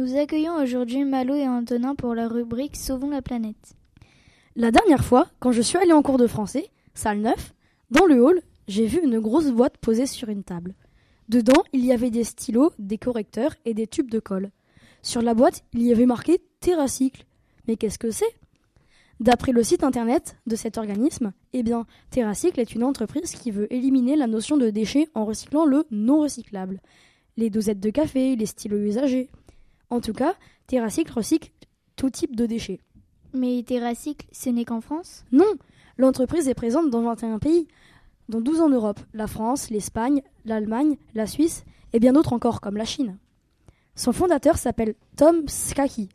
Nous accueillons aujourd'hui Malo et Antonin pour la rubrique Sauvons la planète. La dernière fois, quand je suis allé en cours de français, salle 9, dans le hall, j'ai vu une grosse boîte posée sur une table. Dedans, il y avait des stylos, des correcteurs et des tubes de colle. Sur la boîte, il y avait marqué Terracycle. Mais qu'est-ce que c'est? D'après le site internet de cet organisme, eh bien, Terracycle est une entreprise qui veut éliminer la notion de déchets en recyclant le non recyclable. Les dosettes de café, les stylos usagés. En tout cas, Terracycle recycle tout type de déchets. Mais Terracycle, ce n'est qu'en France? Non, l'entreprise est présente dans 21 pays, dont 12 en Europe, la France, l'Espagne, l'Allemagne, la Suisse et bien d'autres encore comme la Chine. Son fondateur s'appelle Tom Skaki.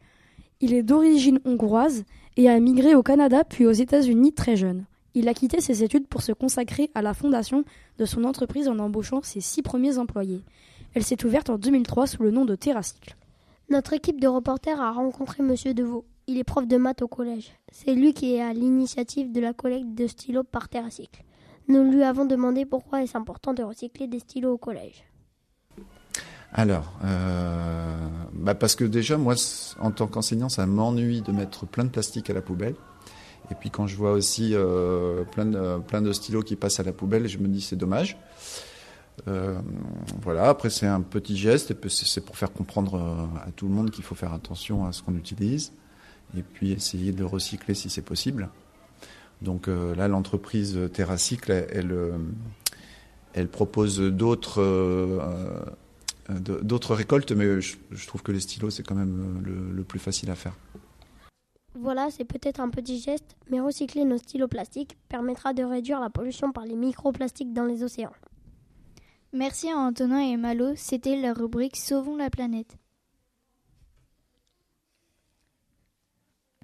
Il est d'origine hongroise et a migré au Canada puis aux États-Unis très jeune. Il a quitté ses études pour se consacrer à la fondation de son entreprise en embauchant ses six premiers employés. Elle s'est ouverte en 2003 sous le nom de Terracycle. Notre équipe de reporters a rencontré Monsieur Deveau. Il est prof de maths au collège. C'est lui qui est à l'initiative de la collecte de stylos par Terracycle. Nous lui avons demandé pourquoi est-ce important de recycler des stylos au collège. Alors, euh, bah parce que déjà, moi, en tant qu'enseignant, ça m'ennuie de mettre plein de plastique à la poubelle. Et puis quand je vois aussi euh, plein, de, plein de stylos qui passent à la poubelle, je me dis c'est dommage. Euh, voilà, après c'est un petit geste, c'est pour faire comprendre à tout le monde qu'il faut faire attention à ce qu'on utilise, et puis essayer de recycler si c'est possible. Donc là, l'entreprise Terracycle, elle, propose d'autres euh, récoltes, mais je, trouve que les stylos, c'est quand même euh, le, plus facile à faire. Voilà, c'est peut-être un petit geste, mais recycler nos stylos plastiques permettra de réduire la pollution par les microplastiques dans les océans. Merci à Antonin et Malo, c'était la rubrique Sauvons la planète.